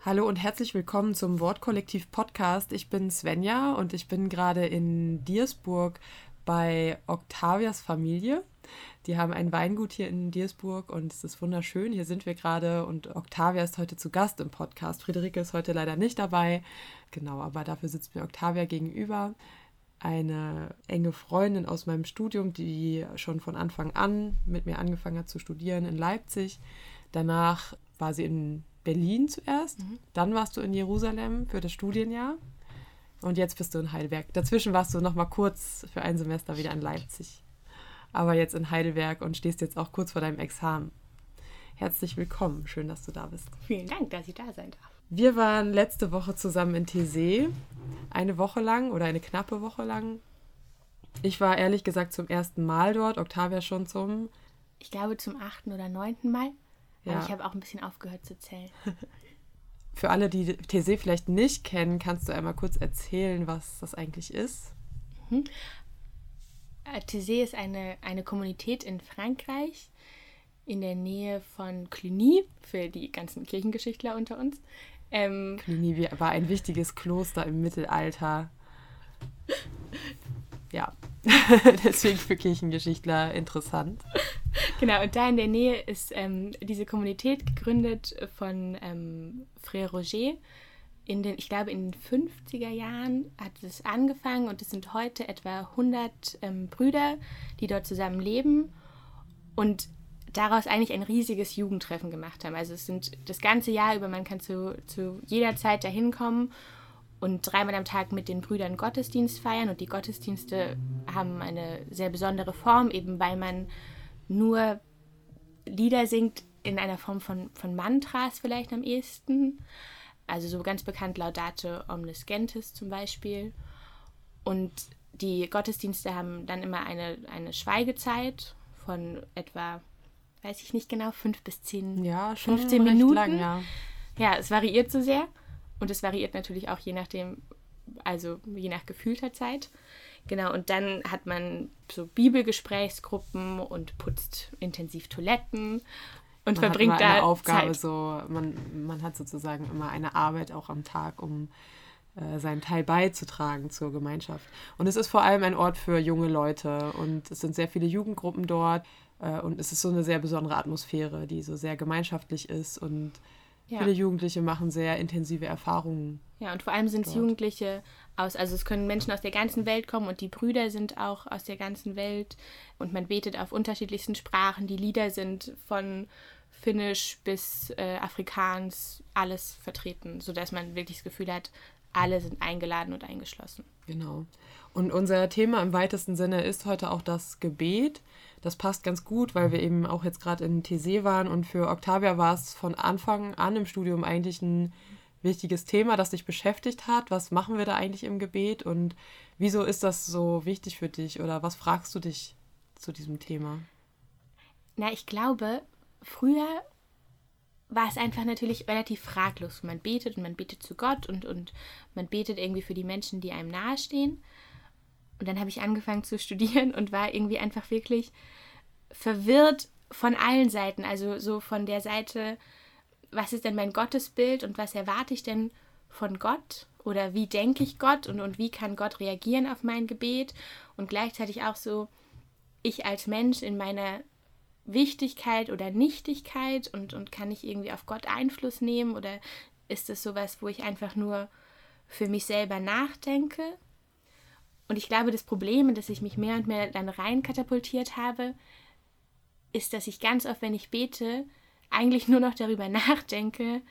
Hallo und herzlich willkommen zum Wortkollektiv Podcast. Ich bin Svenja und ich bin gerade in Diersburg bei Octavias Familie. Die haben ein Weingut hier in Diersburg und es ist wunderschön. Hier sind wir gerade und Octavia ist heute zu Gast im Podcast. Friederike ist heute leider nicht dabei. Genau, aber dafür sitzt mir Octavia gegenüber. Eine enge Freundin aus meinem Studium, die schon von Anfang an mit mir angefangen hat zu studieren in Leipzig. Danach war sie in Berlin zuerst, dann warst du in Jerusalem für das Studienjahr und jetzt bist du in Heidelberg. Dazwischen warst du noch mal kurz für ein Semester wieder in Leipzig, aber jetzt in Heidelberg und stehst jetzt auch kurz vor deinem Examen. Herzlich willkommen, schön, dass du da bist. Vielen Dank, dass ich da sein darf. Wir waren letzte Woche zusammen in Thésée, eine Woche lang oder eine knappe Woche lang. Ich war ehrlich gesagt zum ersten Mal dort, Octavia schon zum. Ich glaube zum achten oder neunten Mal. Aber Ja. ich habe auch ein bisschen aufgehört zu zählen. Für alle, die Thésée vielleicht nicht kennen, kannst du einmal kurz erzählen, was das eigentlich ist? Thésée ist eine, eine Kommunität in Frankreich, in der Nähe von Cluny, für die ganzen Kirchengeschichtler unter uns. Ähm, Cluny war ein wichtiges Kloster im Mittelalter. Ja, deswegen für Kirchengeschichtler interessant. genau, und da in der Nähe ist ähm, diese Kommunität gegründet von ähm, Frère Roger. In den, ich glaube, in den 50er Jahren hat es angefangen und es sind heute etwa 100 ähm, Brüder, die dort zusammen leben und daraus eigentlich ein riesiges Jugendtreffen gemacht haben. Also es sind das ganze Jahr über, man kann zu, zu jeder Zeit dahin kommen und dreimal am Tag mit den Brüdern Gottesdienst feiern. Und die Gottesdienste haben eine sehr besondere Form, eben weil man nur Lieder singt in einer Form von, von Mantras vielleicht am ehesten. Also so ganz bekannt Laudate Omnis Gentis zum Beispiel. Und die Gottesdienste haben dann immer eine, eine Schweigezeit von etwa, weiß ich nicht genau, fünf bis zehn Ja, schon 15 recht Minuten. lang, ja. ja, es variiert so sehr und es variiert natürlich auch je nachdem, also je nach gefühlter Zeit. Genau, und dann hat man so Bibelgesprächsgruppen und putzt intensiv Toiletten und Man hat verbringt immer da eine Aufgabe, Zeit. so man, man hat sozusagen immer eine Arbeit auch am Tag, um äh, seinen Teil beizutragen zur Gemeinschaft. Und es ist vor allem ein Ort für junge Leute und es sind sehr viele Jugendgruppen dort äh, und es ist so eine sehr besondere Atmosphäre, die so sehr gemeinschaftlich ist und Ja. viele Jugendliche machen sehr intensive Erfahrungen. Ja, und vor allem sind es. Jugendliche aus, also es können Menschen aus der ganzen Welt kommen und die Brüder sind auch aus der ganzen Welt und man betet auf unterschiedlichsten Sprachen. Die Lieder sind von Finnisch bis äh, Afrikaans alles vertreten, sodass man wirklich das Gefühl hat, alle sind eingeladen und eingeschlossen. Genau. Und unser Thema im weitesten Sinne ist heute auch das Gebet. Das passt ganz gut, weil wir eben auch jetzt gerade in Thésée waren und für Octavia war es von Anfang an im Studium eigentlich ein wichtiges Thema, das dich beschäftigt hat. Was machen wir da eigentlich im Gebet und wieso ist das so wichtig für dich oder was fragst du dich zu diesem Thema? Na, ich glaube, früher war es einfach natürlich relativ fraglos. Man betet und man betet zu Gott und, und man betet irgendwie für die Menschen, die einem nahestehen. Und dann habe ich angefangen zu studieren und war irgendwie einfach wirklich verwirrt von allen Seiten. Also so von der Seite, was ist denn mein Gottesbild und was erwarte ich denn von Gott? Oder wie denke ich Gott und, und wie kann Gott reagieren auf mein Gebet? Und gleichzeitig auch so, ich als Mensch in meiner Wichtigkeit oder Nichtigkeit und, und kann ich irgendwie auf Gott Einfluss nehmen oder ist es sowas, wo ich einfach nur für mich selber nachdenke? Und ich glaube, das Problem, in das ich mich mehr und mehr dann rein katapultiert habe, ist, dass ich ganz oft, wenn ich bete, eigentlich nur noch darüber nachdenke,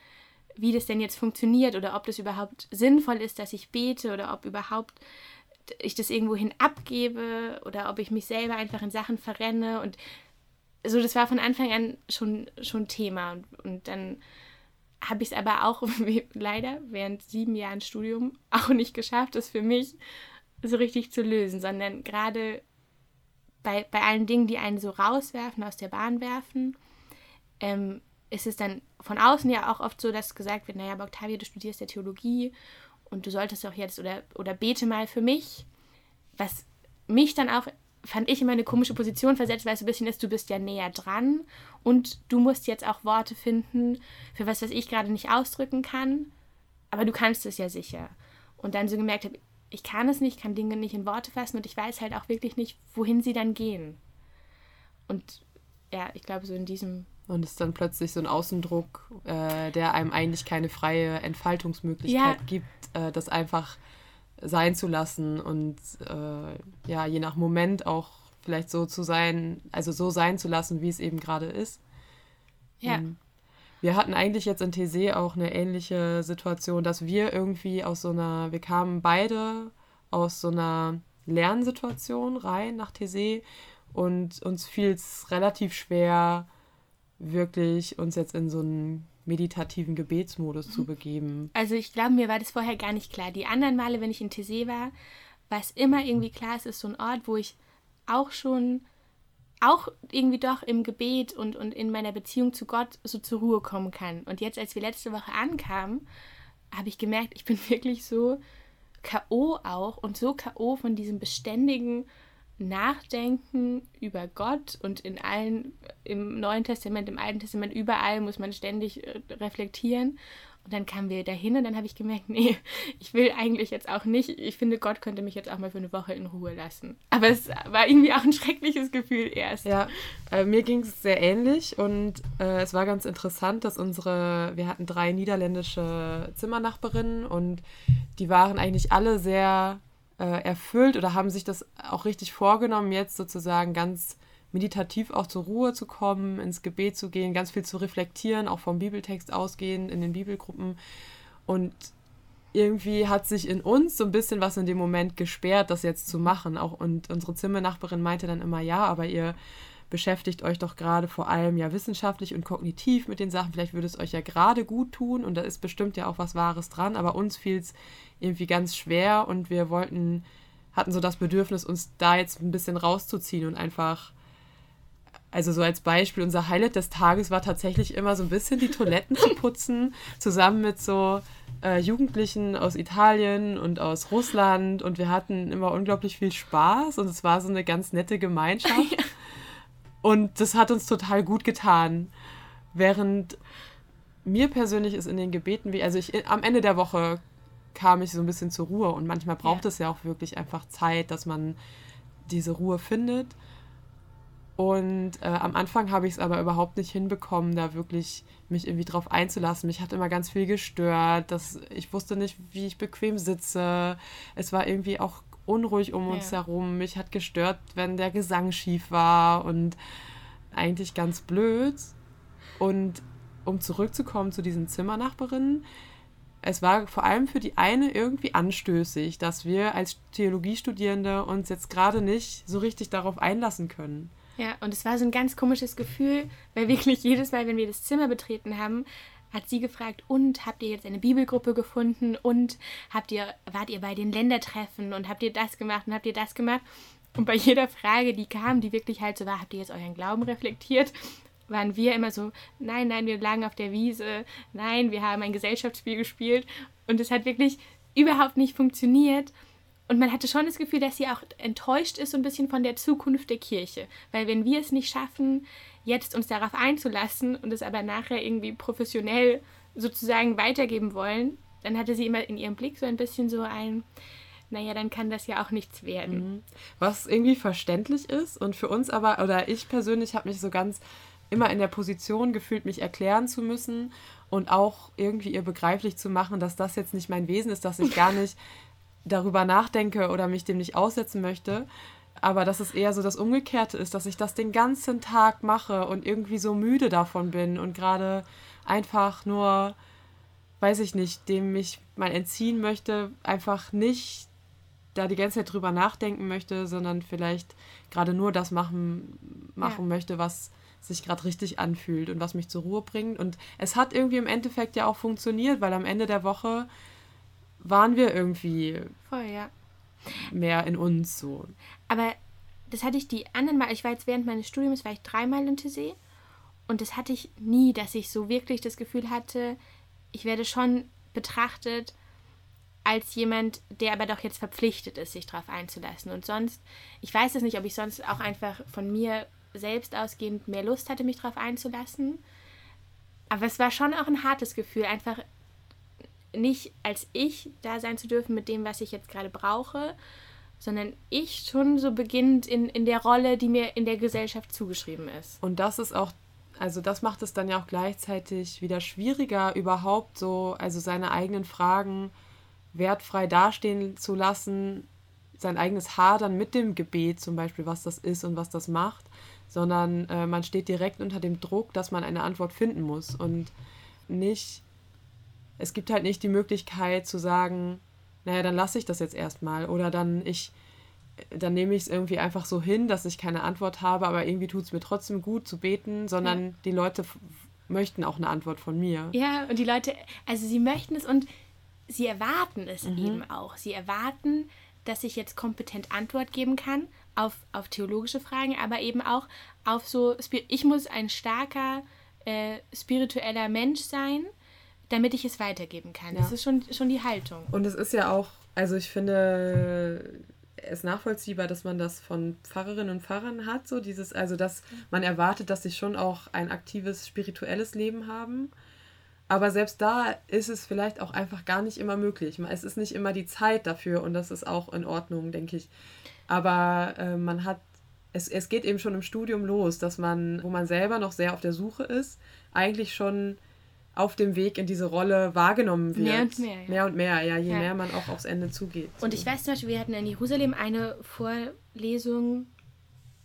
wie das denn jetzt funktioniert oder ob das überhaupt sinnvoll ist, dass ich bete oder ob überhaupt ich das irgendwohin abgebe oder ob ich mich selber einfach in Sachen verrenne und so, das war von Anfang an schon, schon Thema. Und, und dann habe ich es aber auch leider während sieben Jahren Studium auch nicht geschafft, das für mich so richtig zu lösen, sondern gerade bei, bei allen Dingen, die einen so rauswerfen, aus der Bahn werfen, ähm, ist es dann von außen ja auch oft so, dass gesagt wird, naja, aber Octavia, du studierst ja Theologie und du solltest auch jetzt oder, oder bete mal für mich. Was mich dann auch, fand ich, immer eine komische Position versetzt, weil es so ein bisschen ist, du bist ja näher dran und du musst jetzt auch Worte finden für was, was ich gerade nicht ausdrücken kann, aber du kannst es ja sicher. Und dann so gemerkt habe, ich kann es nicht, kann Dinge nicht in Worte fassen und ich weiß halt auch wirklich nicht, wohin sie dann gehen. Und ja, ich glaube, so in diesem. Und es ist dann plötzlich so ein Außendruck, äh, der einem eigentlich keine freie Entfaltungsmöglichkeit Ja. gibt, äh, das einfach sein zu lassen und äh, ja, je nach Moment auch vielleicht so zu sein, also so sein zu lassen, wie es eben gerade ist. Ja. Mhm. Wir hatten eigentlich jetzt in TC auch eine ähnliche Situation, dass wir irgendwie aus so einer, wir kamen beide aus so einer Lernsituation rein nach TC und uns fiel es relativ schwer, wirklich uns jetzt in so einen meditativen Gebetsmodus zu begeben. Also ich glaube, mir war das vorher gar nicht klar. Die anderen Male, wenn ich in Tessé war, war es immer irgendwie klar, es ist so ein Ort, wo ich auch schon, auch irgendwie doch im Gebet und, und in meiner Beziehung zu Gott so zur Ruhe kommen kann. Und jetzt, als wir letzte Woche ankamen, habe ich gemerkt, ich bin wirklich so K.O. auch und so K.O. von diesem beständigen Nachdenken über Gott und in allen, im Neuen Testament, im Alten Testament, überall muss man ständig äh, reflektieren. Und dann kamen wir dahin und dann habe ich gemerkt, nee, ich will eigentlich jetzt auch nicht. Ich finde, Gott könnte mich jetzt auch mal für eine Woche in Ruhe lassen. Aber es war irgendwie auch ein schreckliches Gefühl erst. Ja, äh, mir ging es sehr ähnlich und äh, es war ganz interessant, dass unsere, wir hatten drei niederländische Zimmernachbarinnen und die waren eigentlich alle sehr äh, erfüllt oder haben sich das auch richtig vorgenommen, jetzt sozusagen ganz meditativ auch zur Ruhe zu kommen, ins Gebet zu gehen, ganz viel zu reflektieren, auch vom Bibeltext ausgehen in den Bibelgruppen. Und irgendwie hat sich in uns so ein bisschen was in dem Moment gesperrt, das jetzt zu machen. Auch und unsere Zimmernachbarin meinte dann immer, ja, aber ihr beschäftigt euch doch gerade vor allem ja wissenschaftlich und kognitiv mit den Sachen. Vielleicht würde es euch ja gerade gut tun und da ist bestimmt ja auch was Wahres dran, aber uns fiel es irgendwie ganz schwer und wir wollten, hatten so das Bedürfnis, uns da jetzt ein bisschen rauszuziehen und einfach also so als Beispiel, unser Highlight des Tages war tatsächlich immer so ein bisschen die Toiletten zu putzen, zusammen mit so äh, Jugendlichen aus Italien und aus Russland. Und wir hatten immer unglaublich viel Spaß und es war so eine ganz nette Gemeinschaft. Und das hat uns total gut getan. Während mir persönlich ist in den Gebeten, wie, also ich am Ende der Woche kam ich so ein bisschen zur Ruhe und manchmal braucht Ja. es ja auch wirklich einfach Zeit, dass man diese Ruhe findet. Und äh, am Anfang habe ich es aber überhaupt nicht hinbekommen, da wirklich mich irgendwie drauf einzulassen. Mich hat immer ganz viel gestört. Dass ich wusste nicht, wie ich bequem sitze. Es war irgendwie auch unruhig um uns Ja. herum. Mich hat gestört, wenn der Gesang schief war und eigentlich ganz blöd. Und um zurückzukommen zu diesen Zimmernachbarinnen, es war vor allem für die eine irgendwie anstößig, dass wir als Theologiestudierende uns jetzt gerade nicht so richtig darauf einlassen können. Ja, und es war so ein ganz komisches Gefühl, weil wirklich jedes Mal, wenn wir das Zimmer betreten haben, hat sie gefragt, und habt ihr jetzt eine Bibelgruppe gefunden und habt ihr, wart ihr bei den Ländertreffen und habt ihr das gemacht und habt ihr das gemacht? Und bei jeder Frage, die kam, die wirklich halt so war, habt ihr jetzt euren Glauben reflektiert, waren wir immer so, nein, nein, wir lagen auf der Wiese, nein, wir haben ein Gesellschaftsspiel gespielt und es hat wirklich überhaupt nicht funktioniert. Und man hatte schon das Gefühl, dass sie auch enttäuscht ist so ein bisschen von der Zukunft der Kirche. Weil wenn wir es nicht schaffen, jetzt uns darauf einzulassen und es aber nachher irgendwie professionell sozusagen weitergeben wollen, dann hatte sie immer in ihrem Blick so ein bisschen so ein, naja, dann kann das ja auch nichts werden. Was irgendwie verständlich ist und für uns aber, oder ich persönlich habe mich so ganz immer in der Position gefühlt, mich erklären zu müssen und auch irgendwie ihr begreiflich zu machen, dass das jetzt nicht mein Wesen ist, dass ich gar nicht darüber nachdenke oder mich dem nicht aussetzen möchte. Aber dass es eher so das Umgekehrte ist, dass ich das den ganzen Tag mache und irgendwie so müde davon bin und gerade einfach nur, weiß ich nicht, dem ich mal entziehen möchte, einfach nicht da die ganze Zeit drüber nachdenken möchte, sondern vielleicht gerade nur das machen, machen Ja. möchte, was sich gerade richtig anfühlt und was mich zur Ruhe bringt. Und es hat irgendwie im Endeffekt ja auch funktioniert, weil am Ende der Woche waren wir irgendwie Voll, ja. Mehr in uns so. Aber das hatte ich die anderen Mal, ich war jetzt während meines Studiums, war ich dreimal in Tessé und das hatte ich nie, dass ich so wirklich das Gefühl hatte, ich werde schon betrachtet als jemand, der aber doch jetzt verpflichtet ist, sich darauf einzulassen. Und sonst, ich weiß es nicht, ob ich sonst auch einfach von mir selbst ausgehend mehr Lust hatte, mich darauf einzulassen. Aber es war schon auch ein hartes Gefühl, einfach nicht als ich da sein zu dürfen mit dem, was ich jetzt gerade brauche, sondern ich schon so beginnend in, in der Rolle, die mir in der Gesellschaft zugeschrieben ist. Und das ist auch, also das macht es dann ja auch gleichzeitig wieder schwieriger, überhaupt so, also seine eigenen Fragen wertfrei dastehen zu lassen, sein eigenes Hadern mit dem Gebet zum Beispiel, was das ist und was das macht, sondern äh, man steht direkt unter dem Druck, dass man eine Antwort finden muss und nicht, es gibt halt nicht die Möglichkeit zu sagen, naja, dann lasse ich das jetzt erstmal oder dann ich, dann nehme ich es irgendwie einfach so hin, dass ich keine Antwort habe, aber irgendwie tut es mir trotzdem gut zu beten, sondern ja. die Leute möchten auch eine Antwort von mir. Ja, und die Leute, also sie möchten es und sie erwarten es mhm. eben auch. Sie erwarten, dass ich jetzt kompetent Antwort geben kann auf, auf theologische Fragen, aber eben auch auf so, ich muss ein starker äh, spiritueller Mensch sein, damit ich es weitergeben kann. Ja. Das ist schon, schon die Haltung. Und es ist ja auch, also ich finde es nachvollziehbar, dass man das von Pfarrerinnen und Pfarrern hat, so dieses, also dass man erwartet, dass sie schon auch ein aktives spirituelles Leben haben. Aber selbst da ist es vielleicht auch einfach gar nicht immer möglich. Es ist nicht immer die Zeit dafür und das ist auch in Ordnung, denke ich. Aber äh, man hat, es, es geht eben schon im Studium los, dass man, wo man selber noch sehr auf der Suche ist, eigentlich schon auf dem Weg in diese Rolle wahrgenommen wird. Mehr und mehr. Ja. Mehr und mehr, ja, je ja. mehr man auch aufs Ende zugeht. Und ich weiß zum Beispiel, wir hatten in Jerusalem eine Vorlesung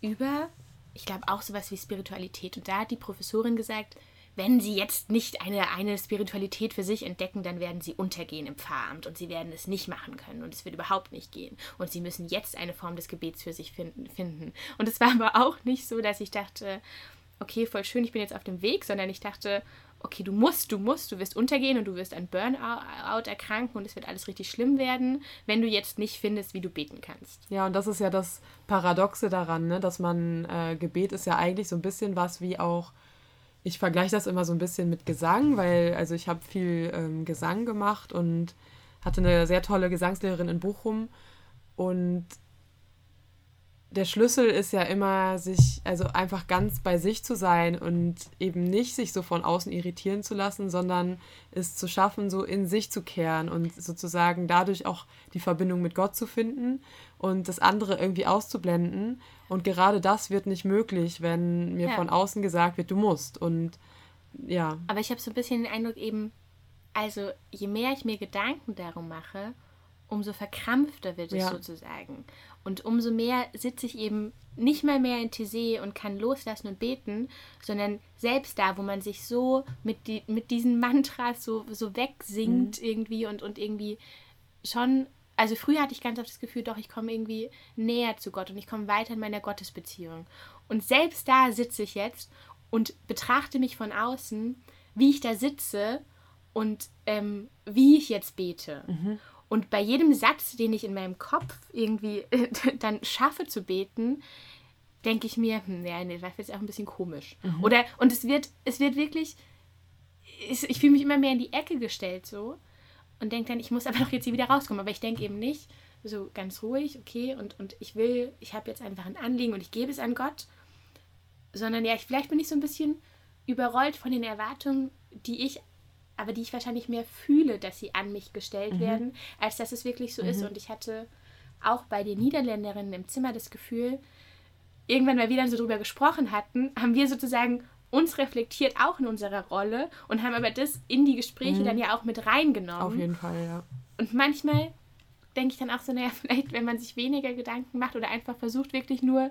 über, ich glaube auch sowas wie Spiritualität. Und da hat die Professorin gesagt, wenn sie jetzt nicht eine, eine Spiritualität für sich entdecken, dann werden sie untergehen im Pfarramt und sie werden es nicht machen können und es wird überhaupt nicht gehen. Und sie müssen jetzt eine Form des Gebets für sich finden. Und es war aber auch nicht so, dass ich dachte, okay, voll schön, ich bin jetzt auf dem Weg, sondern ich dachte, okay, du musst, du musst, du wirst untergehen und du wirst an Burnout erkranken und es wird alles richtig schlimm werden, wenn du jetzt nicht findest, wie du beten kannst. Ja, und das ist ja das Paradoxe daran, ne? dass man, äh, Gebet ist ja eigentlich so ein bisschen was wie auch ich vergleiche das immer so ein bisschen mit Gesang, weil also ich habe viel ähm, Gesang gemacht und hatte eine sehr tolle Gesangslehrerin in Bochum und der Schlüssel ist ja immer, sich, also einfach ganz bei sich zu sein und eben nicht sich so von außen irritieren zu lassen, sondern es zu schaffen, so in sich zu kehren und sozusagen dadurch auch die Verbindung mit Gott zu finden und das andere irgendwie auszublenden. Und gerade das wird nicht möglich, wenn mir ja. von außen gesagt wird, du musst. Und ja. Aber ich habe so ein bisschen den Eindruck eben, also je mehr ich mir Gedanken darum mache, umso verkrampfter wird es ja. sozusagen. Und umso mehr sitze ich eben nicht mal mehr in Tese und kann loslassen und beten, sondern selbst da, wo man sich so mit, die, mit diesen Mantras so, so wegsingt mhm. irgendwie und, und irgendwie schon, also früher hatte ich ganz oft das Gefühl, doch, ich komme irgendwie näher zu Gott und ich komme weiter in meiner Gottesbeziehung. Und selbst da sitze ich jetzt und betrachte mich von außen, wie ich da sitze und ähm, wie ich jetzt bete. Mhm. Und bei jedem Satz, den ich in meinem Kopf irgendwie dann schaffe zu beten, denke ich mir, hm, ja, nee, das ist auch ein bisschen komisch. Mhm. Oder, und es wird, es wird wirklich, ich, ich fühle mich immer mehr in die Ecke gestellt so und denke dann, ich muss aber doch jetzt hier wieder rauskommen. Aber ich denke eben nicht, so ganz ruhig, okay, und, und ich will, ich habe jetzt einfach ein Anliegen und ich gebe es an Gott, sondern ja, ich, vielleicht bin ich so ein bisschen überrollt von den Erwartungen, die ich aber die ich wahrscheinlich mehr fühle, dass sie an mich gestellt mhm. werden, als dass es wirklich so mhm. ist. Und ich hatte auch bei den Niederländerinnen im Zimmer das Gefühl, irgendwann, weil wir dann so drüber gesprochen hatten, haben wir sozusagen uns reflektiert auch in unserer Rolle und haben aber das in die Gespräche mhm. dann ja auch mit reingenommen. Auf jeden Fall, ja. Und manchmal denke ich dann auch so, naja, vielleicht, wenn man sich weniger Gedanken macht oder einfach versucht, wirklich nur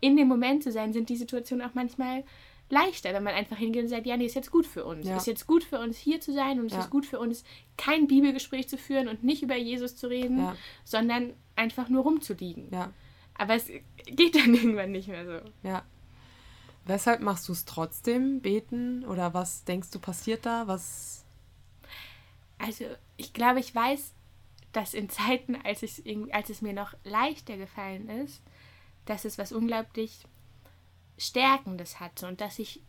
in dem Moment zu sein, sind die Situationen auch manchmal leichter, wenn man einfach hingeht und sagt, ja, nee, ist jetzt gut für uns. Ja. Ist jetzt gut für uns, hier zu sein und es ja. ist gut für uns, kein Bibelgespräch zu führen und nicht über Jesus zu reden, ja. sondern einfach nur rumzuliegen. Aber es geht dann irgendwann nicht mehr so. Ja. Weshalb machst du es trotzdem, beten? Oder was denkst du passiert da? Was. Also, ich glaube, ich weiß, dass in Zeiten, als, ich, als es mir noch leichter gefallen ist, dass es was unglaublich Stärkendes hatte und dass ich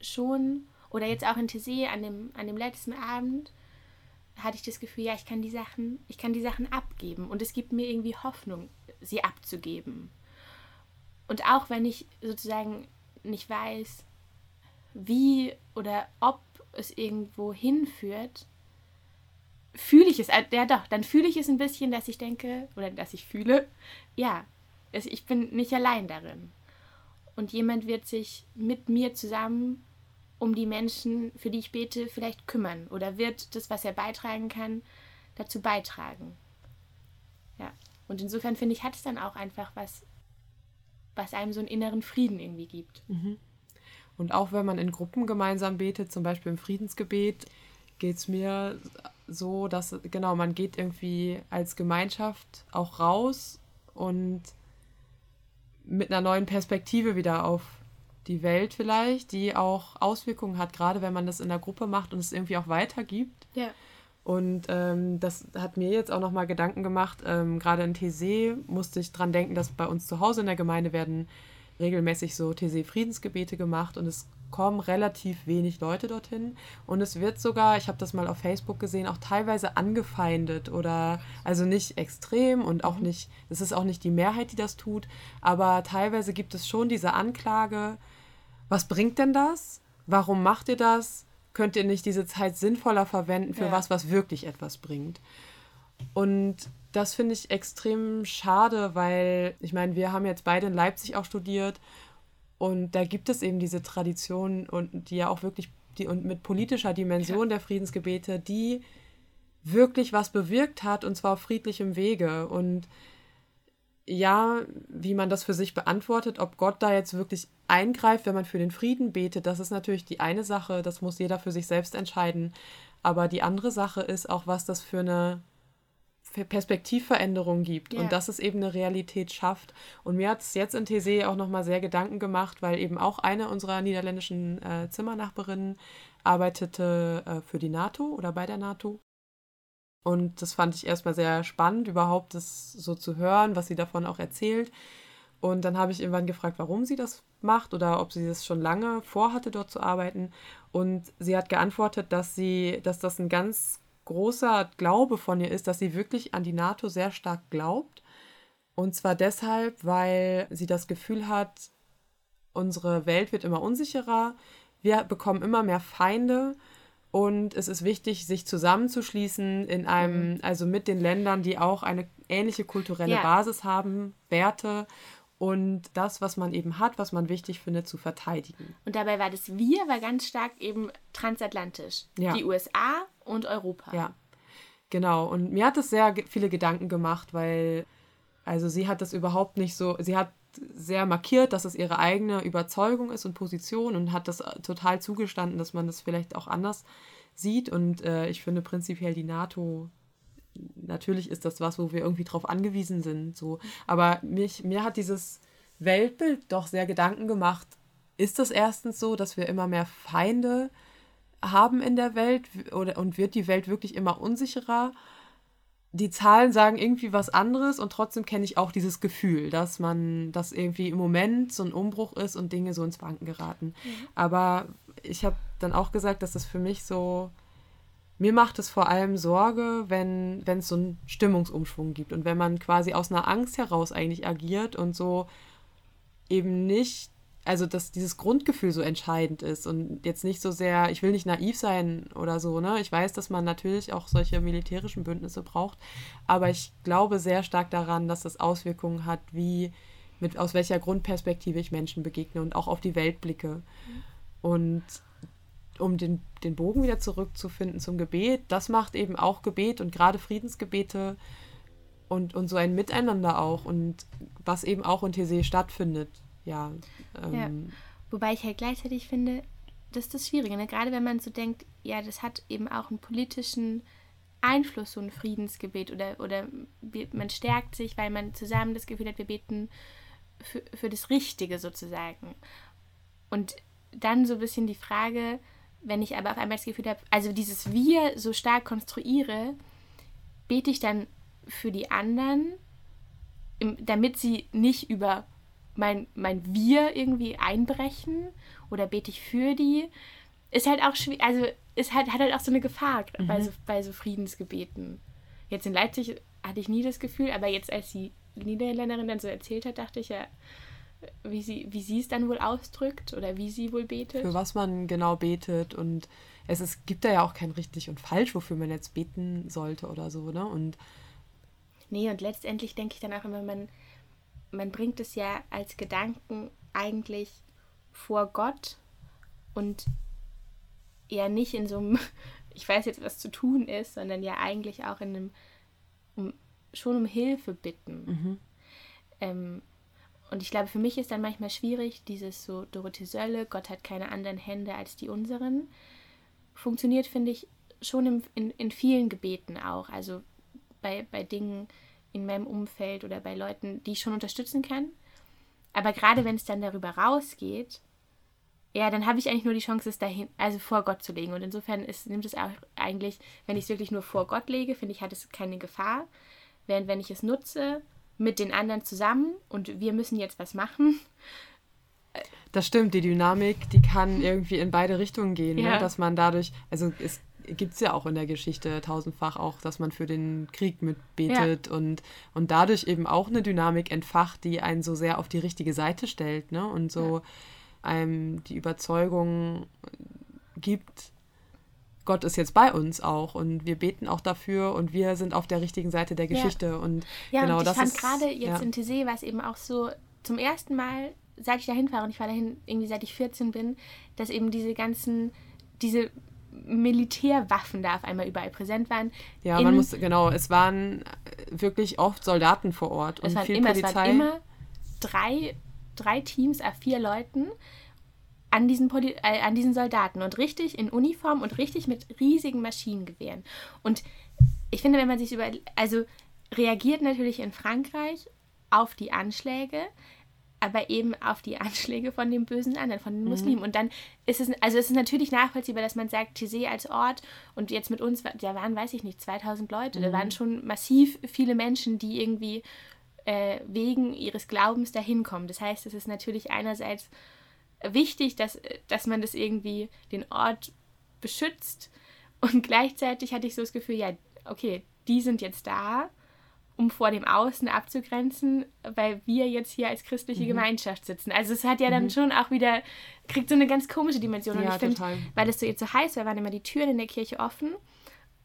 schon, oder jetzt auch in Tessé an dem, an dem letzten Abend, hatte ich das Gefühl, ja, ich kann die Sachen, ich kann die Sachen abgeben und es gibt mir irgendwie Hoffnung, sie abzugeben. Und auch wenn ich sozusagen nicht weiß, wie oder ob es irgendwo hinführt, fühle ich es, äh, ja doch, dann fühle ich es ein bisschen, dass ich denke, oder dass ich fühle, ja, ich bin nicht allein darin. Und jemand wird sich mit mir zusammen um die Menschen, für die ich bete, vielleicht kümmern oder wird das, was er beitragen kann, dazu beitragen. Ja. Und insofern finde ich, hat es dann auch einfach was, was einem so einen inneren Frieden irgendwie gibt. Mhm. Und auch wenn man in Gruppen gemeinsam betet, zum Beispiel im Friedensgebet, geht es mir so, dass, genau, man geht irgendwie als Gemeinschaft auch raus und mit einer neuen Perspektive wieder auf die Welt vielleicht, die auch Auswirkungen hat, gerade wenn man das in der Gruppe macht und es irgendwie auch weitergibt. Ja. Und ähm, das hat mir jetzt auch nochmal Gedanken gemacht. Ähm, gerade in TC musste ich dran denken, dass bei uns zu Hause in der Gemeinde werden regelmäßig so TC-Friedensgebete gemacht und es kommen relativ wenig Leute dorthin. Und es wird sogar, ich habe das mal auf Facebook gesehen, auch teilweise angefeindet oder also nicht extrem und auch nicht, es ist auch nicht die Mehrheit, die das tut, aber teilweise gibt es schon diese Anklage, was bringt denn das? Warum macht ihr das? Könnt ihr nicht diese Zeit sinnvoller verwenden für Ja. was, was wirklich etwas bringt? Und das finde ich extrem schade, weil ich meine, wir haben jetzt beide in Leipzig auch studiert und da gibt es eben diese Tradition und die ja auch wirklich die und mit politischer Dimension der Friedensgebete, die wirklich was bewirkt hat und zwar auf friedlichem Wege und ja, wie man das für sich beantwortet, ob Gott da jetzt wirklich eingreift, wenn man für den Frieden betet, das ist natürlich die eine Sache, das muss jeder für sich selbst entscheiden. Aber die andere Sache ist auch, was das für eine Perspektivveränderung gibt Ja. und dass es eben eine Realität schafft. Und mir hat es jetzt in TC auch nochmal sehr Gedanken gemacht, weil eben auch eine unserer niederländischen äh, Zimmernachbarinnen arbeitete äh, für die NATO oder bei der NATO. Und das fand ich erstmal sehr spannend, überhaupt das so zu hören, was sie davon auch erzählt. Und dann habe ich irgendwann gefragt, warum sie das macht oder ob sie das schon lange vorhatte, dort zu arbeiten. Und sie hat geantwortet, dass sie, dass das ein ganz großer Glaube von ihr ist, dass sie wirklich an die NATO sehr stark glaubt. Und zwar deshalb, weil sie das Gefühl hat, unsere Welt wird immer unsicherer, wir bekommen immer mehr Feinde und es ist wichtig, sich zusammenzuschließen in einem, also mit den Ländern, die auch eine ähnliche kulturelle Ja. Basis haben, Werte und das, was man eben hat, was man wichtig findet, zu verteidigen. Und dabei war das Wir war ganz stark eben transatlantisch. Ja. Die USA und Europa. Ja, genau. Und mir hat es sehr viele Gedanken gemacht, weil, also sie hat das überhaupt nicht so, sie hat sehr markiert, dass es ihre eigene Überzeugung ist und Position und hat das äh, total zugestanden, dass man das vielleicht auch anders sieht. Und äh, ich finde prinzipiell die NATO, natürlich ist das was, wo wir irgendwie drauf angewiesen sind. So. Aber mich, mir hat dieses Weltbild doch sehr Gedanken gemacht. Ist das erstens so, dass wir immer mehr Feinde haben in der Welt oder, und wird die Welt wirklich immer unsicherer? Die Zahlen sagen irgendwie was anderes und trotzdem kenne ich auch dieses Gefühl, dass man, dass irgendwie im Moment so ein Umbruch ist und Dinge so ins Wanken geraten. Aber ich habe dann auch gesagt, dass das für mich so, mir macht es vor allem Sorge, wenn es so einen Stimmungsumschwung gibt und wenn man quasi aus einer Angst heraus eigentlich agiert und so eben nicht, also dass dieses Grundgefühl so entscheidend ist und jetzt nicht so sehr, ich will nicht naiv sein oder so, ne? Ich weiß, dass man natürlich auch solche militärischen Bündnisse braucht, aber ich glaube sehr stark daran, dass das Auswirkungen hat, wie mit aus welcher Grundperspektive ich Menschen begegne und auch auf die Welt blicke. Und um den, den Bogen wieder zurückzufinden zum Gebet, das macht eben auch Gebet und gerade Friedensgebete und, und so ein Miteinander auch und was eben auch in TC stattfindet. Ja, ähm, Wobei ich halt gleichzeitig finde, das ist das Schwierige. Ne? Gerade wenn man so denkt, ja, das hat eben auch einen politischen Einfluss, so ein Friedensgebet. Oder, oder man stärkt sich, weil man zusammen das Gefühl hat, wir beten für, für das Richtige sozusagen. Und dann so ein bisschen die Frage, wenn ich aber auf einmal das Gefühl habe, also dieses Wir so stark konstruiere, bete ich dann für die anderen, damit sie nicht über mein, mein Wir irgendwie einbrechen oder bete ich für die? ist halt auch schwierig, also ist halt, hat halt auch so eine Gefahr mhm. bei, so, bei so Friedensgebeten. Jetzt in Leipzig hatte ich nie das Gefühl, aber jetzt, als die Niederländerin dann so erzählt hat, dachte ich ja, wie sie, wie sie es dann wohl ausdrückt oder wie sie wohl betet. Für was man genau betet und es ist, gibt da ja auch kein richtig und falsch, wofür man jetzt beten sollte oder so, ne? Und nee, und letztendlich denke ich dann auch immer, man, man bringt es ja als Gedanken eigentlich vor Gott und ja nicht in so einem, ich weiß jetzt, was zu tun ist, sondern ja eigentlich auch in einem, um, schon um Hilfe bitten. Mhm. Ähm, und ich glaube, für mich ist dann manchmal schwierig, dieses so Dorothee Sölle, Gott hat keine anderen Hände als die unseren, funktioniert, finde ich, schon in, in, in vielen Gebeten auch. Also bei, bei Dingen in meinem Umfeld oder bei Leuten, die ich schon unterstützen kann. Aber gerade wenn es dann darüber rausgeht, ja, dann habe ich eigentlich nur die Chance, es dahin, also vor Gott zu legen. Und insofern ist, nimmt es auch eigentlich, wenn ich es wirklich nur vor Gott lege, finde ich, hat es keine Gefahr. Während wenn ich es nutze mit den anderen zusammen und wir müssen jetzt was machen. Das stimmt, die Dynamik, die kann irgendwie in beide Richtungen gehen, ne? ja. ne? dass man dadurch, also es gibt es ja auch in der Geschichte tausendfach auch, dass man für den Krieg mitbetet ja. und, und dadurch eben auch eine Dynamik entfacht, die einen so sehr auf die richtige Seite stellt, ne? Und so. Ja einem die Überzeugung gibt, Gott ist jetzt bei uns auch und wir beten auch dafür und wir sind auf der richtigen Seite der Geschichte. Ja. Und ja, genau und ich das fand gerade jetzt ja. in Tessé war es eben auch so, zum ersten Mal, seit ich dahin fahre, und ich fahre dahin irgendwie seit ich 14 bin, dass eben diese ganzen, diese Militärwaffen da auf einmal überall präsent waren. Ja, man muss, genau, es waren wirklich oft Soldaten vor Ort und viel immer, Polizei. Es waren immer drei drei Teams a vier Leuten an diesen, Poli äh, an diesen Soldaten und richtig in Uniform und richtig mit riesigen Maschinengewehren. Und ich finde, wenn man sich über, also reagiert natürlich in Frankreich auf die Anschläge, aber eben auf die Anschläge von den bösen anderen, von den mhm. Muslimen. Mhm. Und dann ist es, also es ist natürlich nachvollziehbar, dass man sagt, Tizé als Ort und jetzt mit uns, da waren, weiß ich nicht, 2000 Leute, mhm. da waren schon massiv viele Menschen, die irgendwie äh, wegen ihres Glaubens dahin kommen. Das heißt, es ist natürlich einerseits wichtig, dass, dass man das irgendwie den Ort beschützt und gleichzeitig hatte ich so das Gefühl, ja, okay, die sind jetzt da, um vor dem Außen abzugrenzen, weil wir jetzt hier als christliche mhm. Gemeinschaft sitzen. Also es hat ja dann mhm. schon auch wieder, kriegt so eine ganz komische Dimension. Und ja, ich finde, weil es so jetzt so heiß war, waren immer die Türen in der Kirche offen.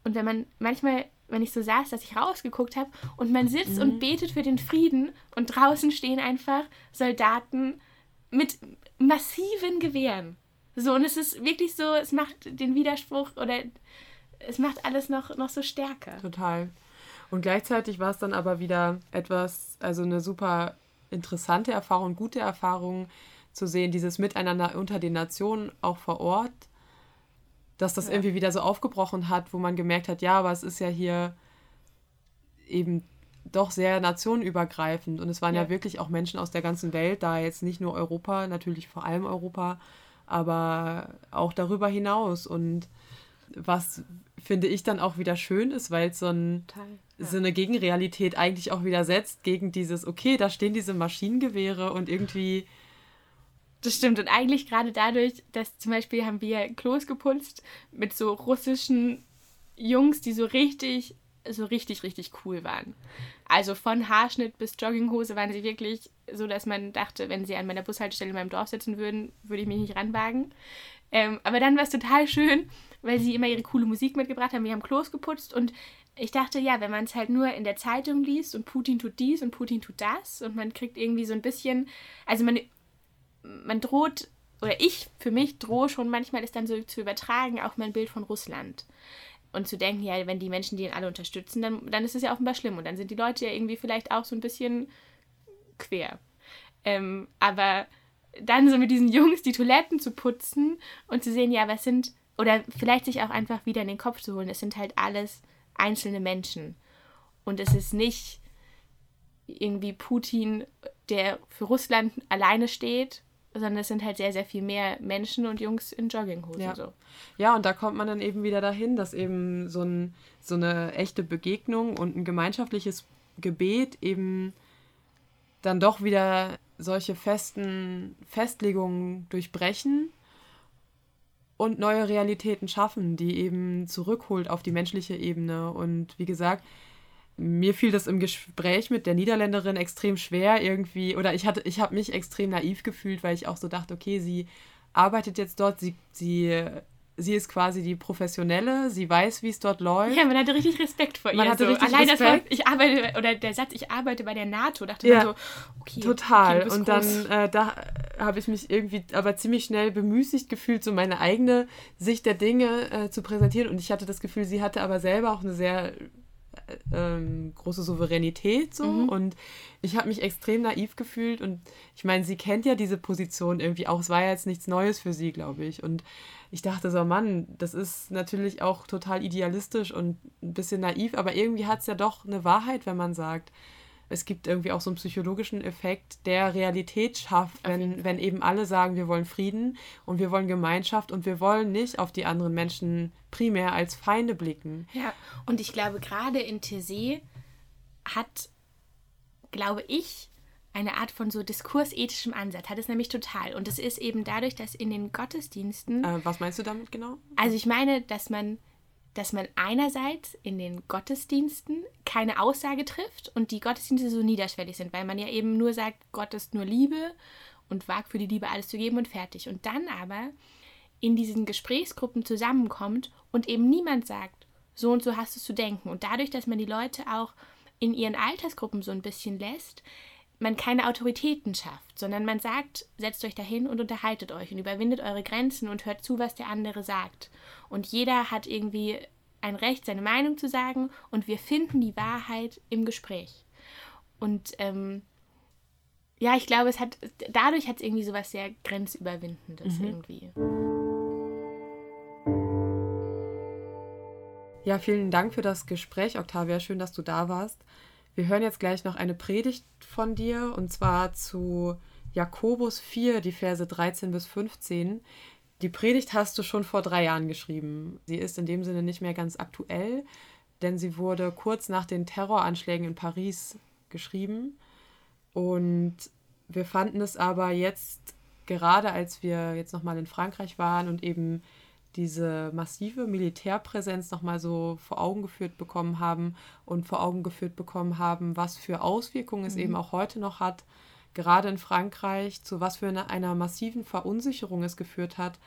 Und wenn man manchmal wenn ich so saß, dass ich rausgeguckt habe und man sitzt mhm. und betet für den Frieden und draußen stehen einfach Soldaten mit massiven Gewehren. So, und es ist wirklich so, es macht den Widerspruch oder es macht alles noch, noch so stärker. Total. Und gleichzeitig war es dann aber wieder etwas, also eine super interessante Erfahrung, gute Erfahrung zu sehen, dieses Miteinander unter den Nationen auch vor Ort dass das ja. irgendwie wieder so aufgebrochen hat, wo man gemerkt hat, ja, aber es ist ja hier eben doch sehr nationenübergreifend und es waren ja. ja wirklich auch Menschen aus der ganzen Welt da, jetzt nicht nur Europa, natürlich vor allem Europa, aber auch darüber hinaus und was finde ich dann auch wieder schön ist, weil es so, ein, ja. so eine Gegenrealität eigentlich auch wieder setzt gegen dieses, okay, da stehen diese Maschinengewehre und irgendwie das stimmt. Und eigentlich gerade dadurch, dass zum Beispiel haben wir Klos geputzt mit so russischen Jungs, die so richtig, so richtig, richtig cool waren. Also von Haarschnitt bis Jogginghose waren sie wirklich so, dass man dachte, wenn sie an meiner Bushaltestelle in meinem Dorf sitzen würden, würde ich mich nicht ranwagen. Ähm, aber dann war es total schön, weil sie immer ihre coole Musik mitgebracht haben. Wir haben Klos geputzt und ich dachte, ja, wenn man es halt nur in der Zeitung liest und Putin tut dies und Putin tut das und man kriegt irgendwie so ein bisschen, also man man droht, oder ich für mich drohe schon manchmal, ist dann so zu übertragen, auch mein Bild von Russland. Und zu denken, ja, wenn die Menschen die alle unterstützen, dann, dann ist es ja offenbar schlimm. Und dann sind die Leute ja irgendwie vielleicht auch so ein bisschen quer. Ähm, aber dann so mit diesen Jungs die Toiletten zu putzen und zu sehen, ja, was sind, oder vielleicht sich auch einfach wieder in den Kopf zu holen, es sind halt alles einzelne Menschen. Und es ist nicht irgendwie Putin, der für Russland alleine steht sondern es sind halt sehr, sehr viel mehr Menschen und Jungs in Jogginghosen. Ja. So. ja, und da kommt man dann eben wieder dahin, dass eben so, ein, so eine echte Begegnung und ein gemeinschaftliches Gebet eben dann doch wieder solche festen Festlegungen durchbrechen und neue Realitäten schaffen, die eben zurückholt auf die menschliche Ebene. Und wie gesagt, mir fiel das im Gespräch mit der Niederländerin extrem schwer irgendwie, oder ich hatte, ich habe mich extrem naiv gefühlt, weil ich auch so dachte, okay, sie arbeitet jetzt dort, sie, sie sie ist quasi die Professionelle, sie weiß, wie es dort läuft. Ja, man hatte richtig Respekt vor ihr. Man hatte so. richtig Allein Respekt. das ich arbeite, oder der Satz, ich arbeite bei der NATO, dachte Ja, man so, okay. Total. Okay, und groß. dann äh, da habe ich mich irgendwie aber ziemlich schnell bemüßigt gefühlt, so meine eigene Sicht der Dinge äh, zu präsentieren. Und ich hatte das Gefühl, sie hatte aber selber auch eine sehr ähm, große Souveränität so. Mhm. und ich habe mich extrem naiv gefühlt und ich meine, sie kennt ja diese Position irgendwie auch, es war ja jetzt nichts Neues für sie, glaube ich. Und ich dachte so, Mann, das ist natürlich auch total idealistisch und ein bisschen naiv, aber irgendwie hat es ja doch eine Wahrheit, wenn man sagt, es gibt irgendwie auch so einen psychologischen Effekt, der Realität schafft, wenn, wenn eben alle sagen, wir wollen Frieden und wir wollen Gemeinschaft und wir wollen nicht auf die anderen Menschen primär als Feinde blicken. Ja, und ich glaube, gerade in Tessé hat, glaube ich, eine Art von so diskursethischem Ansatz, hat es nämlich total. Und es ist eben dadurch, dass in den Gottesdiensten, Äh, was meinst du damit genau? also ich meine, dass man, dass man einerseits in den Gottesdiensten keine Aussage trifft und die Gottesdienste so niederschwellig sind, weil man ja eben nur sagt, Gott ist nur Liebe und wagt für die Liebe alles zu geben und fertig. Und dann aber in diesen Gesprächsgruppen zusammenkommt und eben niemand sagt, so und so hast du es zu denken. Und dadurch, dass man die Leute auch in ihren Altersgruppen so ein bisschen lässt, man keine Autoritäten schafft, sondern man sagt, setzt euch dahin und unterhaltet euch und überwindet eure Grenzen und hört zu, was der andere sagt. Und jeder hat irgendwie ein Recht, seine Meinung zu sagen und wir finden die Wahrheit im Gespräch. Und ähm, ja, ich glaube, es hat dadurch hat es irgendwie sowas sehr grenzüberwindendes irgendwie. Ja, vielen Dank für das Gespräch, Octavia. Schön, dass du da warst. Wir hören jetzt gleich noch eine Predigt von dir und zwar zu Jakobus 4, die Verse 13 bis 15. Die Predigt hast du schon vor drei Jahren geschrieben. Sie ist in dem Sinne nicht mehr ganz aktuell, denn sie wurde kurz nach den Terroranschlägen in Paris geschrieben. Und wir fanden es aber jetzt, gerade als wir jetzt nochmal in Frankreich waren und eben diese massive Militärpräsenz nochmal so vor Augen geführt bekommen haben und vor Augen geführt bekommen haben, was für Auswirkungen es eben auch heute noch hat, gerade in Frankreich, zu was für eine, einer massiven Verunsicherung es geführt hat,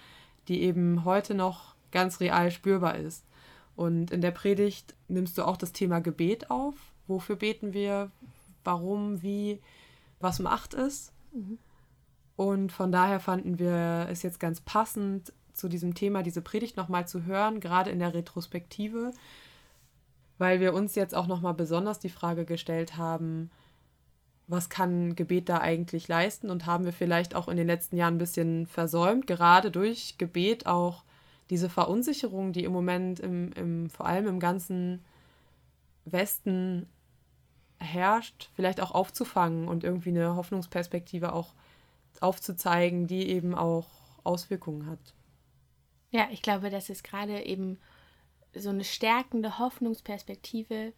die eben heute noch ganz real spürbar ist. Und in der Predigt nimmst du auch das Thema Gebet auf. Wofür beten wir? Warum? Wie? Was macht es? Und von daher fanden wir es jetzt ganz passend, zu diesem Thema diese Predigt nochmal zu hören, gerade in der Retrospektive, weil wir uns jetzt auch nochmal besonders die Frage gestellt haben, was kann Gebet da eigentlich leisten und haben wir vielleicht auch in den letzten Jahren ein bisschen versäumt, gerade durch Gebet auch diese Verunsicherung, die im Moment im, im, vor allem im ganzen Westen herrscht, vielleicht auch aufzufangen und irgendwie eine Hoffnungsperspektive auch aufzuzeigen, die eben auch Auswirkungen hat. Ja, ich glaube, das ist gerade eben so eine stärkende Hoffnungsperspektive,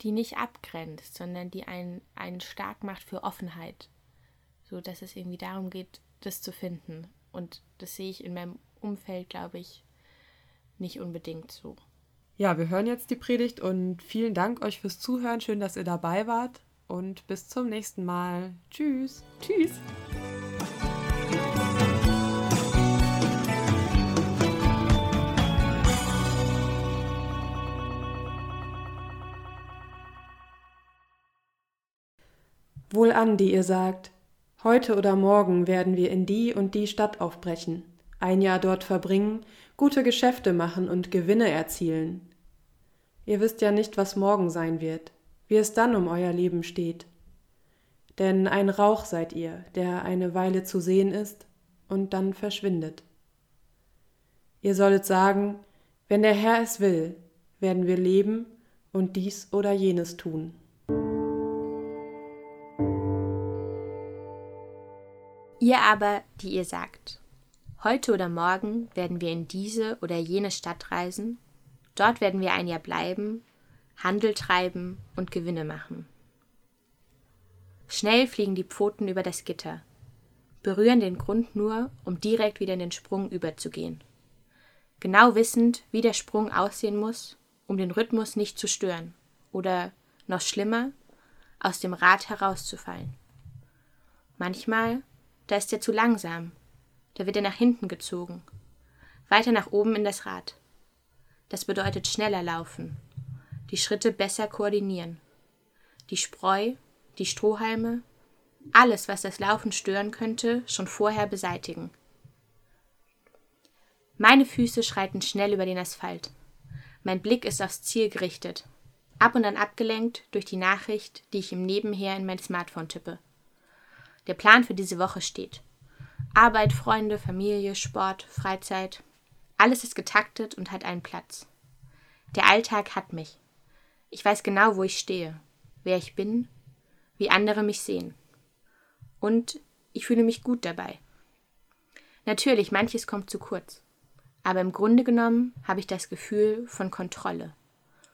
die nicht abgrenzt, sondern die einen, einen stark macht für Offenheit. So dass es irgendwie darum geht, das zu finden. Und das sehe ich in meinem Umfeld, glaube ich, nicht unbedingt so. Ja, wir hören jetzt die Predigt und vielen Dank euch fürs Zuhören. Schön, dass ihr dabei wart und bis zum nächsten Mal. Tschüss. Tschüss. Wohlan, die ihr sagt, heute oder morgen werden wir in die und die Stadt aufbrechen, ein Jahr dort verbringen, gute Geschäfte machen und Gewinne erzielen. Ihr wisst ja nicht, was morgen sein wird, wie es dann um euer Leben steht. Denn ein Rauch seid ihr, der eine Weile zu sehen ist und dann verschwindet. Ihr sollet sagen, wenn der Herr es will, werden wir leben und dies oder jenes tun. Ihr aber, die ihr sagt, heute oder morgen werden wir in diese oder jene Stadt reisen, dort werden wir ein Jahr bleiben, Handel treiben und Gewinne machen. Schnell fliegen die Pfoten über das Gitter, berühren den Grund nur, um direkt wieder in den Sprung überzugehen. genau wissend, wie der Sprung aussehen muss, um den Rhythmus nicht zu stören oder, noch schlimmer, aus dem Rad herauszufallen. Manchmal, da ist er zu langsam, da wird er nach hinten gezogen, weiter nach oben in das Rad. Das bedeutet schneller laufen, die Schritte besser koordinieren, die Spreu, die Strohhalme, alles, was das Laufen stören könnte, schon vorher beseitigen. Meine Füße schreiten schnell über den Asphalt. Mein Blick ist aufs Ziel gerichtet, ab und an abgelenkt durch die Nachricht, die ich im Nebenher in mein Smartphone tippe. Der Plan für diese Woche steht. Arbeit, Freunde, Familie, Sport, Freizeit. Alles ist getaktet und hat einen Platz. Der Alltag hat mich. Ich weiß genau, wo ich stehe, wer ich bin, wie andere mich sehen. Und ich fühle mich gut dabei. Natürlich, manches kommt zu kurz. Aber im Grunde genommen habe ich das Gefühl von Kontrolle,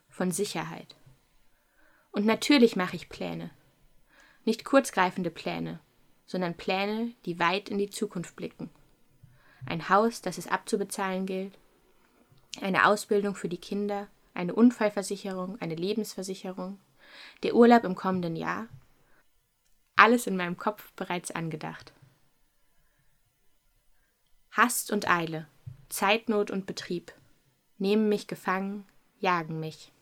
von Sicherheit. Und natürlich mache ich Pläne. Nicht kurzgreifende Pläne, sondern Pläne, die weit in die Zukunft blicken. Ein Haus, das es abzubezahlen gilt, eine Ausbildung für die Kinder, eine Unfallversicherung, eine Lebensversicherung, der Urlaub im kommenden Jahr. Alles in meinem Kopf bereits angedacht. Hast und Eile, Zeitnot und Betrieb nehmen mich gefangen, jagen mich.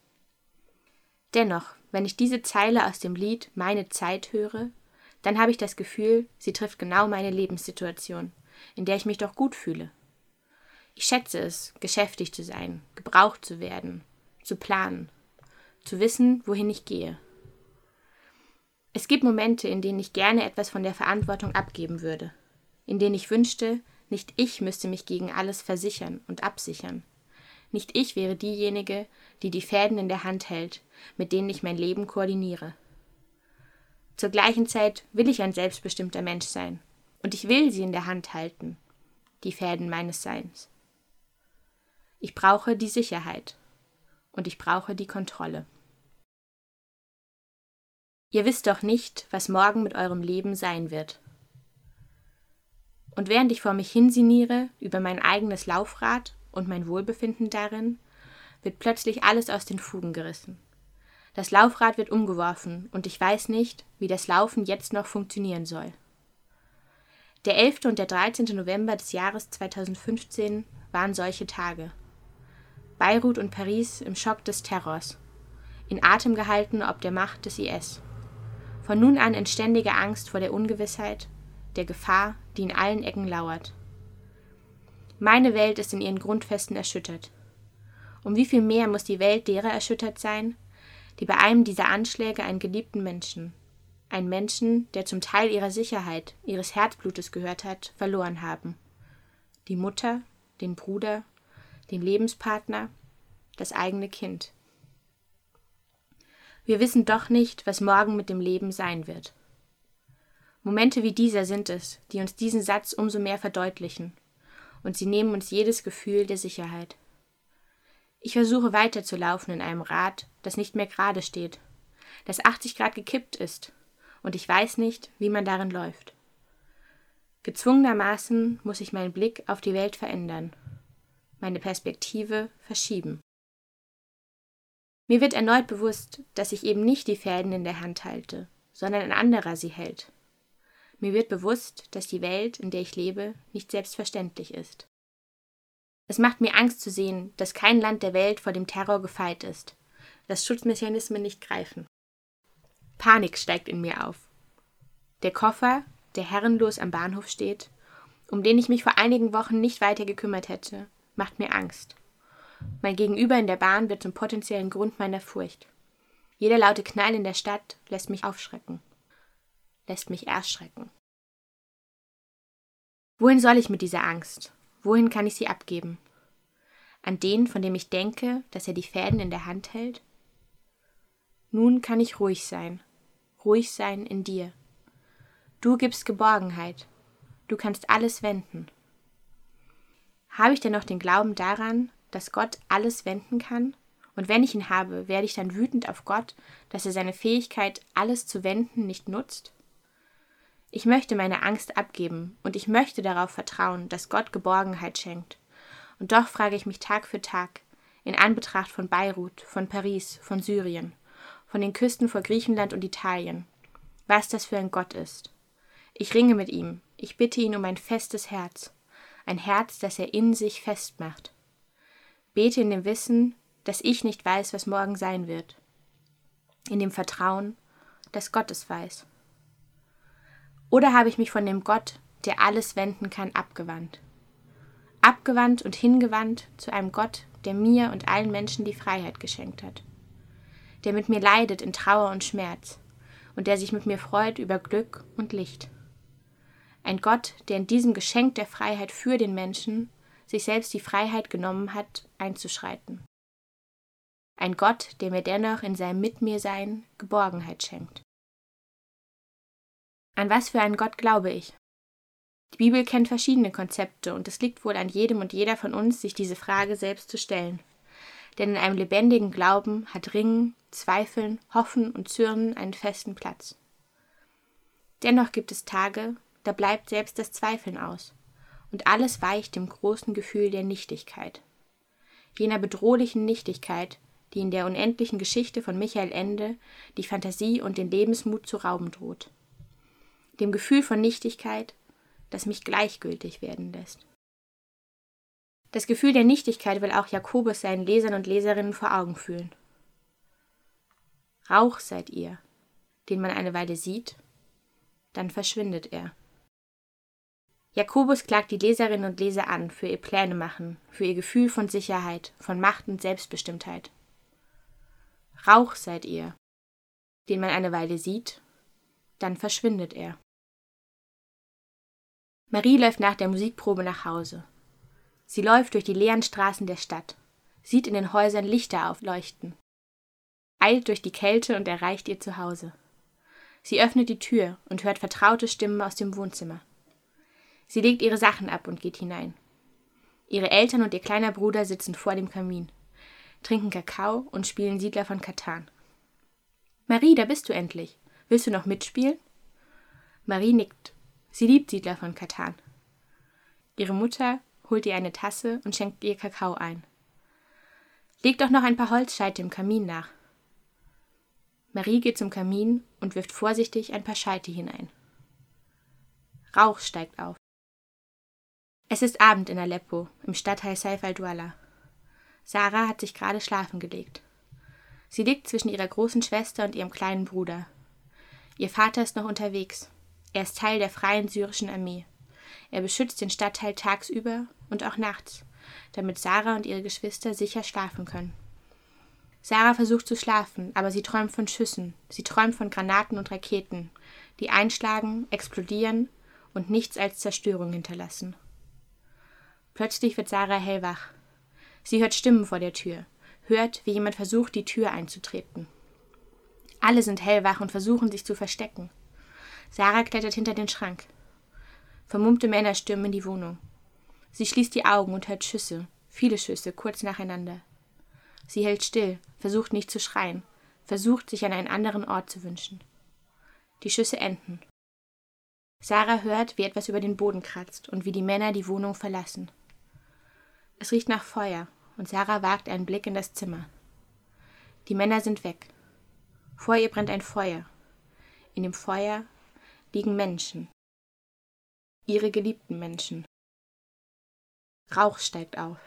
Dennoch, wenn ich diese Zeile aus dem Lied Meine Zeit höre, dann habe ich das Gefühl, sie trifft genau meine Lebenssituation, in der ich mich doch gut fühle. Ich schätze es, geschäftig zu sein, gebraucht zu werden, zu planen, zu wissen, wohin ich gehe. Es gibt Momente, in denen ich gerne etwas von der Verantwortung abgeben würde, in denen ich wünschte, nicht ich müsste mich gegen alles versichern und absichern. Nicht ich wäre diejenige, die die Fäden in der Hand hält, mit denen ich mein Leben koordiniere. Zur gleichen Zeit will ich ein selbstbestimmter Mensch sein, und ich will sie in der Hand halten, die Fäden meines Seins. Ich brauche die Sicherheit und ich brauche die Kontrolle. Ihr wisst doch nicht, was morgen mit eurem Leben sein wird. Und während ich vor mich hinsiniere über mein eigenes Laufrad und mein Wohlbefinden darin, wird plötzlich alles aus den Fugen gerissen. Das Laufrad wird umgeworfen und ich weiß nicht, wie das Laufen jetzt noch funktionieren soll. Der 11. und der 13. November des Jahres 2015 waren solche Tage. Beirut und Paris im Schock des Terrors, in Atem gehalten ob der Macht des IS. Von nun an in ständiger Angst vor der Ungewissheit, der Gefahr, die in allen Ecken lauert. Meine Welt ist in ihren Grundfesten erschüttert. Um wie viel mehr muss die Welt derer erschüttert sein, die bei einem dieser Anschläge einen geliebten Menschen, einen Menschen, der zum Teil ihrer Sicherheit, ihres Herzblutes gehört hat, verloren haben. Die Mutter, den Bruder, den Lebenspartner, das eigene Kind. Wir wissen doch nicht, was morgen mit dem Leben sein wird. Momente wie dieser sind es, die uns diesen Satz umso mehr verdeutlichen, und sie nehmen uns jedes Gefühl der Sicherheit. Ich versuche weiterzulaufen in einem Rad, das nicht mehr gerade steht, das 80 Grad gekippt ist, und ich weiß nicht, wie man darin läuft. Gezwungenermaßen muss ich meinen Blick auf die Welt verändern, meine Perspektive verschieben. Mir wird erneut bewusst, dass ich eben nicht die Fäden in der Hand halte, sondern ein anderer sie hält. Mir wird bewusst, dass die Welt, in der ich lebe, nicht selbstverständlich ist. Es macht mir Angst zu sehen, dass kein Land der Welt vor dem Terror gefeit ist, dass Schutzmechanismen nicht greifen. Panik steigt in mir auf. Der Koffer, der herrenlos am Bahnhof steht, um den ich mich vor einigen Wochen nicht weiter gekümmert hätte, macht mir Angst. Mein Gegenüber in der Bahn wird zum potenziellen Grund meiner Furcht. Jeder laute Knall in der Stadt lässt mich aufschrecken lässt mich erschrecken. Wohin soll ich mit dieser Angst? Wohin kann ich sie abgeben? An den, von dem ich denke, dass er die Fäden in der Hand hält? Nun kann ich ruhig sein, ruhig sein in dir. Du gibst Geborgenheit, du kannst alles wenden. Habe ich denn noch den Glauben daran, dass Gott alles wenden kann? Und wenn ich ihn habe, werde ich dann wütend auf Gott, dass er seine Fähigkeit, alles zu wenden, nicht nutzt? Ich möchte meine Angst abgeben und ich möchte darauf vertrauen, dass Gott Geborgenheit schenkt Und doch frage ich mich Tag für Tag, in Anbetracht von Beirut, von Paris, von Syrien, von den Küsten vor Griechenland und Italien, was das für ein Gott ist. Ich ringe mit ihm, ich bitte ihn um ein festes Herz, ein Herz, das er in sich festmacht. Bete in dem Wissen, dass ich nicht weiß, was morgen sein wird, in dem Vertrauen, dass Gott es weiß. Oder habe ich mich von dem Gott, der alles wenden kann, abgewandt? Abgewandt und hingewandt zu einem Gott, der mir und allen Menschen die Freiheit geschenkt hat, der mit mir leidet in Trauer und Schmerz und der sich mit mir freut über Glück und Licht. Ein Gott, der in diesem Geschenk der Freiheit für den Menschen sich selbst die Freiheit genommen hat, einzuschreiten. Ein Gott, der mir dennoch in seinem Mit mir Sein Geborgenheit schenkt. An was für einen Gott glaube ich? Die Bibel kennt verschiedene Konzepte und es liegt wohl an jedem und jeder von uns, sich diese Frage selbst zu stellen. Denn in einem lebendigen Glauben hat Ringen, Zweifeln, Hoffen und Zürnen einen festen Platz. Dennoch gibt es Tage, da bleibt selbst das Zweifeln aus, und alles weicht dem großen Gefühl der Nichtigkeit. Jener bedrohlichen Nichtigkeit, die in der unendlichen Geschichte von Michael Ende die Fantasie und den Lebensmut zu rauben droht. Dem Gefühl von Nichtigkeit, das mich gleichgültig werden lässt. Das Gefühl der Nichtigkeit will auch Jakobus seinen Lesern und Leserinnen vor Augen fühlen. Rauch seid ihr, den man eine Weile sieht, dann verschwindet er. Jakobus klagt die Leserinnen und Leser an für ihr Pläne machen, für ihr Gefühl von Sicherheit, von Macht und Selbstbestimmtheit. Rauch seid ihr, den man eine Weile sieht, dann verschwindet er. Marie läuft nach der Musikprobe nach Hause. Sie läuft durch die leeren Straßen der Stadt, sieht in den Häusern Lichter aufleuchten, eilt durch die Kälte und erreicht ihr Zuhause. Sie öffnet die Tür und hört vertraute Stimmen aus dem Wohnzimmer. Sie legt ihre Sachen ab und geht hinein. Ihre Eltern und ihr kleiner Bruder sitzen vor dem Kamin, trinken Kakao und spielen Siedler von Katan. Marie, da bist du endlich. Willst du noch mitspielen? Marie nickt. Sie liebt Siedler von Katan. Ihre Mutter holt ihr eine Tasse und schenkt ihr Kakao ein. Leg doch noch ein paar Holzscheite im Kamin nach. Marie geht zum Kamin und wirft vorsichtig ein paar Scheite hinein. Rauch steigt auf. Es ist Abend in Aleppo, im Stadtteil Saif al-Duala. Sarah hat sich gerade schlafen gelegt. Sie liegt zwischen ihrer großen Schwester und ihrem kleinen Bruder. Ihr Vater ist noch unterwegs. Er ist Teil der Freien Syrischen Armee. Er beschützt den Stadtteil tagsüber und auch nachts, damit Sarah und ihre Geschwister sicher schlafen können. Sarah versucht zu schlafen, aber sie träumt von Schüssen, sie träumt von Granaten und Raketen, die einschlagen, explodieren und nichts als Zerstörung hinterlassen. Plötzlich wird Sarah hellwach. Sie hört Stimmen vor der Tür, hört, wie jemand versucht, die Tür einzutreten. Alle sind hellwach und versuchen, sich zu verstecken. Sarah klettert hinter den Schrank. Vermummte Männer stürmen in die Wohnung. Sie schließt die Augen und hört Schüsse, viele Schüsse, kurz nacheinander. Sie hält still, versucht nicht zu schreien, versucht, sich an einen anderen Ort zu wünschen. Die Schüsse enden. Sarah hört, wie etwas über den Boden kratzt und wie die Männer die Wohnung verlassen. Es riecht nach Feuer, und Sarah wagt einen Blick in das Zimmer. Die Männer sind weg. Vor ihr brennt ein Feuer. In dem Feuer liegen Menschen. Ihre geliebten Menschen. Rauch steigt auf.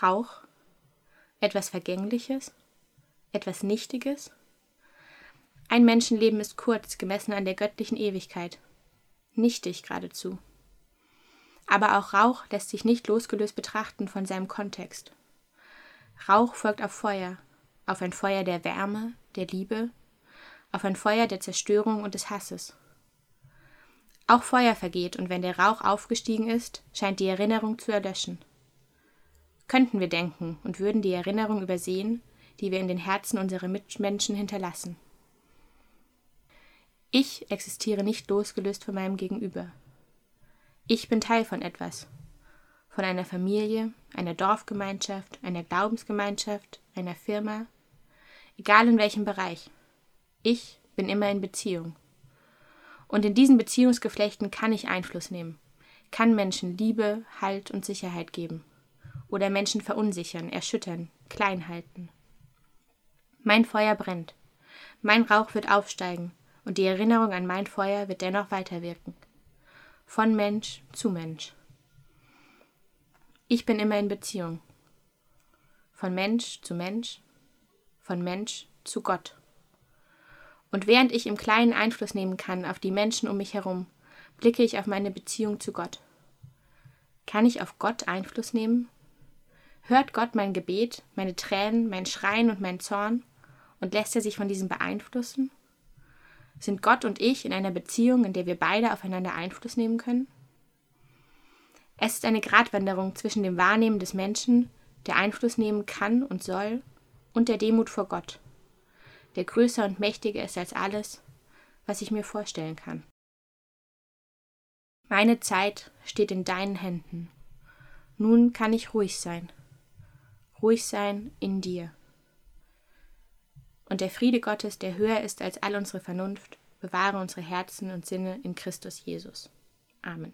Rauch? Etwas Vergängliches? Etwas Nichtiges? Ein Menschenleben ist kurz, gemessen an der göttlichen Ewigkeit. Nichtig geradezu. Aber auch Rauch lässt sich nicht losgelöst betrachten von seinem Kontext. Rauch folgt auf Feuer, auf ein Feuer der Wärme, der Liebe, auf ein Feuer der Zerstörung und des Hasses. Auch Feuer vergeht, und wenn der Rauch aufgestiegen ist, scheint die Erinnerung zu erlöschen. Könnten wir denken und würden die Erinnerung übersehen, die wir in den Herzen unserer Mitmenschen hinterlassen. Ich existiere nicht losgelöst von meinem Gegenüber. Ich bin Teil von etwas. Von einer Familie, einer Dorfgemeinschaft, einer Glaubensgemeinschaft, einer Firma. Egal in welchem Bereich. Ich bin immer in Beziehung. Und in diesen Beziehungsgeflechten kann ich Einfluss nehmen, kann Menschen Liebe, Halt und Sicherheit geben oder Menschen verunsichern, erschüttern, klein halten. Mein Feuer brennt. Mein Rauch wird aufsteigen und die Erinnerung an mein Feuer wird dennoch weiterwirken. Von Mensch zu Mensch. Ich bin immer in Beziehung. Von Mensch zu Mensch, von Mensch zu Gott. Und während ich im Kleinen Einfluss nehmen kann auf die Menschen um mich herum, blicke ich auf meine Beziehung zu Gott. Kann ich auf Gott Einfluss nehmen? Hört Gott mein Gebet, meine Tränen, mein Schreien und mein Zorn und lässt er sich von diesem beeinflussen? Sind Gott und ich in einer Beziehung, in der wir beide aufeinander Einfluss nehmen können? Es ist eine Gratwanderung zwischen dem Wahrnehmen des Menschen, der Einfluss nehmen kann und soll, und der Demut vor Gott, der größer und mächtiger ist als alles, was ich mir vorstellen kann. Meine Zeit steht in deinen Händen. Nun kann ich ruhig sein. Ruhig sein in dir. Und der Friede Gottes, der höher ist als all unsere Vernunft, bewahre unsere Herzen und Sinne in Christus Jesus. Amen.